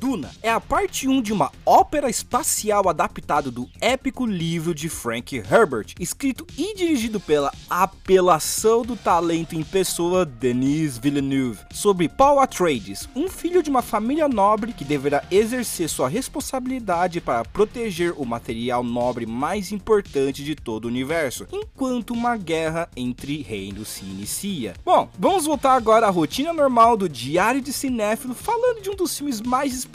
Duna é a parte 1 de uma ópera espacial adaptada do épico livro de Frank Herbert, escrito e dirigido pela apelação do talento em pessoa Denis Villeneuve, sobre Paul Atreides, um filho de uma família nobre que deverá exercer sua responsabilidade para proteger o material nobre mais importante de todo o universo, enquanto uma guerra entre reinos se inicia. Bom, vamos voltar agora à rotina normal do Diário de Cinéfilo, falando de um dos filmes mais esperados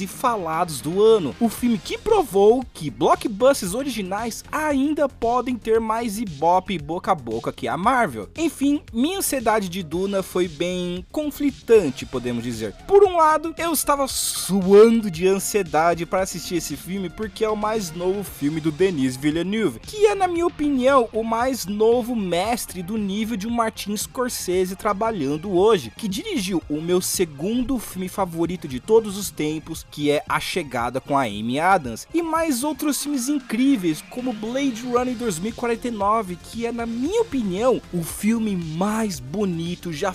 e falados do ano. O filme que provou que blockbusters originais ainda podem ter mais ibope boca a boca que a Marvel. Enfim, minha ansiedade de Duna foi bem conflitante, podemos dizer. Por um lado, eu estava suando de ansiedade para assistir esse filme porque é o mais novo filme do Denis Villeneuve, que é, na minha opinião, o mais novo mestre do nível de um Martin Scorsese trabalhando hoje, que dirigiu o meu segundo filme favorito de todos os tempos, que é A Chegada com a Amy Adams, e mais outros filmes incríveis, como Blade Runner 2049, que é, na minha opinião, o filme mais bonito já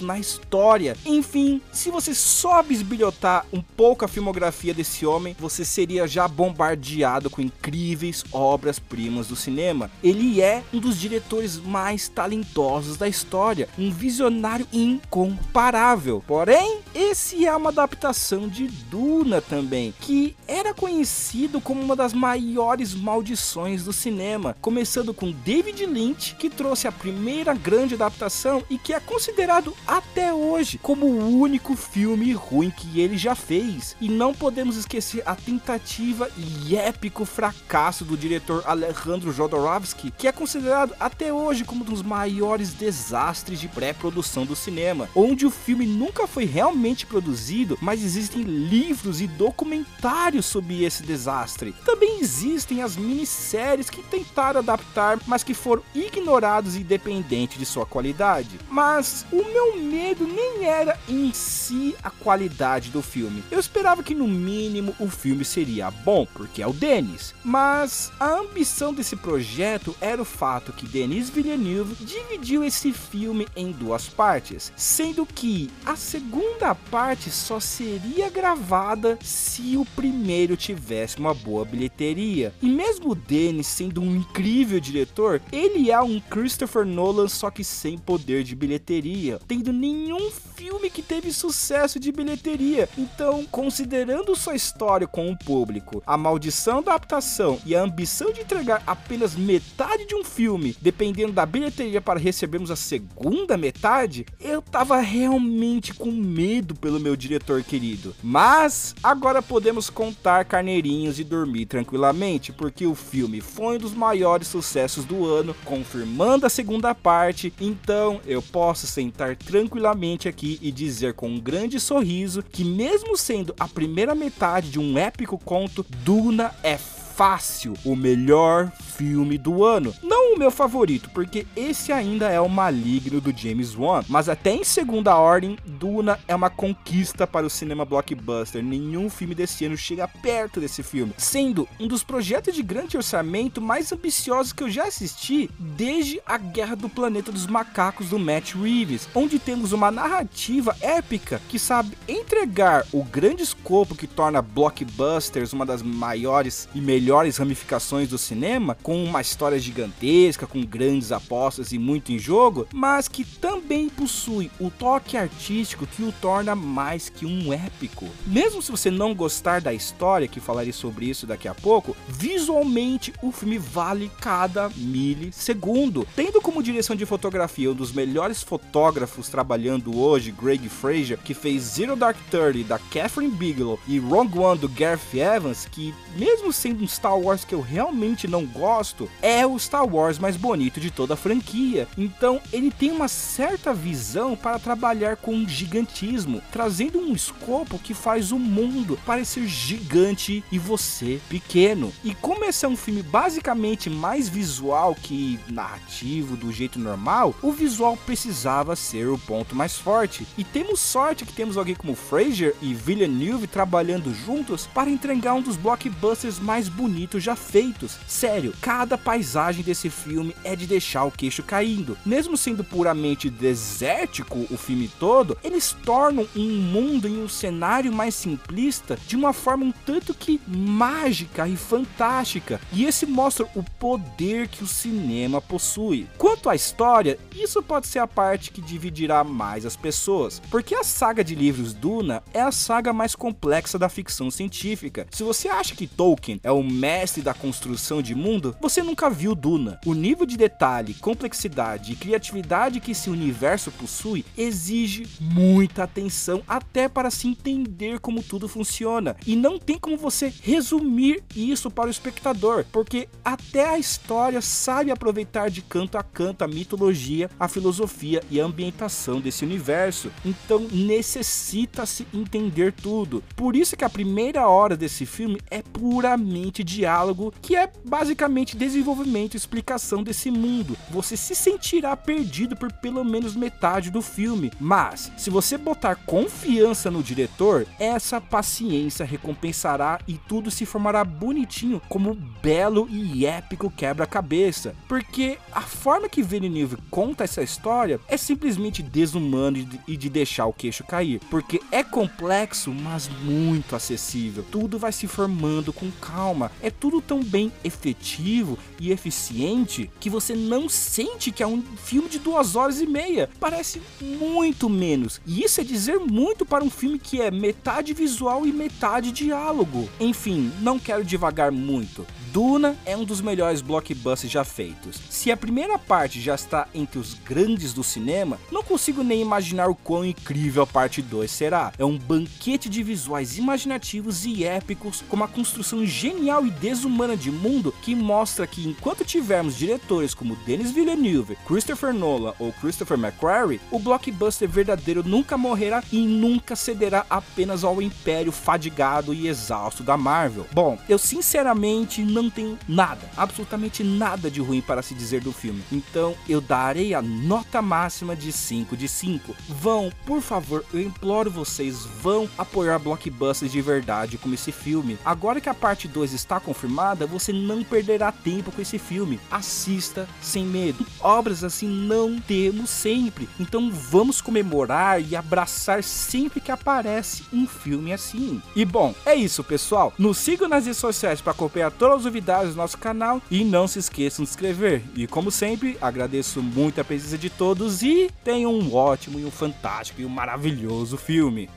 na história. Enfim, se você só bisbilhotar um pouco a filmografia desse homem, você seria já bombardeado com incríveis obras-primas do cinema. Ele é um dos diretores mais talentosos da história, um visionário incomparável. Porém, esse é uma adaptação de Duna também, que era conhecido como uma das maiores maldições do cinema, começando com David Lynch, que trouxe a primeira grande adaptação e que é considerado considerado até hoje como o único filme ruim que ele já fez. E não podemos esquecer a tentativa e épico fracasso do diretor Alejandro Jodorowsky, que é considerado até hoje como um dos maiores desastres de pré-produção do cinema, onde o filme nunca foi realmente produzido, mas existem livros e documentários sobre esse desastre. Também existem as minisséries que tentaram adaptar, mas que foram ignorados independente de sua qualidade. Mas o meu medo nem era em si a qualidade do filme. Eu esperava que no mínimo o filme seria bom, porque é o Denis. Mas a ambição desse projeto era o fato que Denis Villeneuve dividiu esse filme em duas partes, sendo que a segunda parte só seria gravada se o primeiro tivesse uma boa bilheteria. E mesmo o Denis sendo um incrível diretor, ele é um Christopher Nolan só que sem poder de bilheteria tendo nenhum filme que teve sucesso de bilheteria. Então, considerando sua história com o público, a maldição da adaptação e a ambição de entregar apenas metade de um filme, dependendo da bilheteria para recebermos a segunda metade, eu tava realmente com medo pelo meu diretor querido. Mas agora podemos contar carneirinhos e dormir tranquilamente, porque o filme foi um dos maiores sucessos do ano, confirmando a segunda parte. Então, eu posso sentar tranquilamente aqui e dizer com um grande sorriso que, mesmo sendo a primeira metade de um épico conto, Duna é fácil o melhor filme do ano. O meu favorito, porque esse ainda é o Maligno do James Wan, mas até em segunda ordem, Duna é uma conquista para o cinema blockbuster. Nenhum filme desse ano chega perto desse filme, sendo um dos projetos de grande orçamento mais ambiciosos que eu já assisti desde a Guerra do Planeta dos Macacos do Matt Reeves, onde temos uma narrativa épica que sabe entregar o grande escopo que torna blockbusters uma das maiores e melhores ramificações do cinema, com uma história gigantesca, com grandes apostas e muito em jogo, mas que também possui o toque artístico que o torna mais que um épico. Mesmo se você não gostar da história, que falarei sobre isso daqui a pouco, visualmente o filme vale cada milissegundo. Tendo como direção de fotografia um dos melhores fotógrafos trabalhando hoje, Greg Fraser, que fez Zero Dark Thirty da Catherine Bigelow e Wrong One do Gareth Evans, que mesmo sendo um Star Wars que eu realmente não gosto, é o Star Wars mais bonito de toda a franquia. Então ele tem uma certa visão para trabalhar com gigantismo, trazendo um escopo que faz o mundo parecer gigante e você pequeno. E como esse é um filme basicamente mais visual que narrativo do jeito normal, o visual precisava ser o ponto mais forte. E temos sorte que temos alguém como Fraser e Villeneuve trabalhando juntos para entregar um dos blockbusters mais bonitos já feitos. Sério, cada paisagem desse filme é de deixar o queixo caindo. Mesmo sendo puramente desértico o filme todo, eles tornam um mundo e um cenário mais simplista de uma forma um tanto que mágica e fantástica. E esse mostra o poder que o cinema possui. Quanto à história, isso pode ser a parte que dividirá mais as pessoas, porque a saga de livros Duna é a saga mais complexa da ficção científica. Se você acha que Tolkien é o mestre da construção de mundo, você nunca viu Duna. O nível de detalhe, complexidade e criatividade que esse universo possui exige muita atenção até para se entender como tudo funciona. E não tem como você resumir isso para o espectador, porque até a história sabe aproveitar de canto a canto a mitologia, a filosofia e a ambientação desse universo. Então necessita-se entender tudo. Por isso que a primeira hora desse filme é puramente diálogo, que é basicamente desenvolvimento e explicação desse mundo. Você se sentirá perdido por pelo menos metade do filme, mas se você botar confiança no diretor, essa paciência recompensará e tudo se formará bonitinho como belo e épico quebra-cabeça. Porque a forma que Villeneuve conta essa história é simplesmente desumano e de deixar o queixo cair, porque é complexo, mas muito acessível. Tudo vai se formando com calma. É tudo tão bem efetivo e eficiente que você não sente que é um filme de duas horas e meia. Parece muito menos. E isso é dizer muito para um filme que é metade visual e metade diálogo. Enfim, não quero devagar muito. Duna é um dos melhores blockbusters já feitos. Se a primeira parte já está entre os grandes do cinema, não consigo nem imaginar o quão incrível a parte 2 será. É um banquete de visuais imaginativos e épicos, com uma construção genial e desumana de mundo que mostra que enquanto tivermos diretores como Denis Villeneuve, Christopher Nolan ou Christopher McQuarrie, o blockbuster verdadeiro nunca morrerá e nunca cederá apenas ao império fadigado e exausto da Marvel. Bom, eu sinceramente não tenho nada, absolutamente nada de ruim para se dizer do filme. Então eu darei a nota máxima de 5 de 5. Vão, por favor, eu imploro vocês, vão apoiar blockbusters de verdade como esse filme. Agora que a parte 2 está confirmada, você não perderá tempo com esse filme. Assista sem medo. Obras assim não temos sempre. Então vamos comemorar e abraçar sempre que aparece um filme assim. E bom, é isso, pessoal. Nos sigam nas redes sociais para acompanhar todas as novidades do nosso canal e não se esqueçam de se inscrever. E como sempre, agradeço muito a presença de todos e tenham um ótimo e um fantástico e um maravilhoso filme.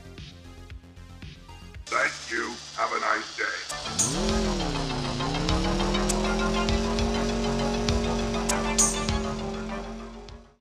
Thank you. Have a nice day.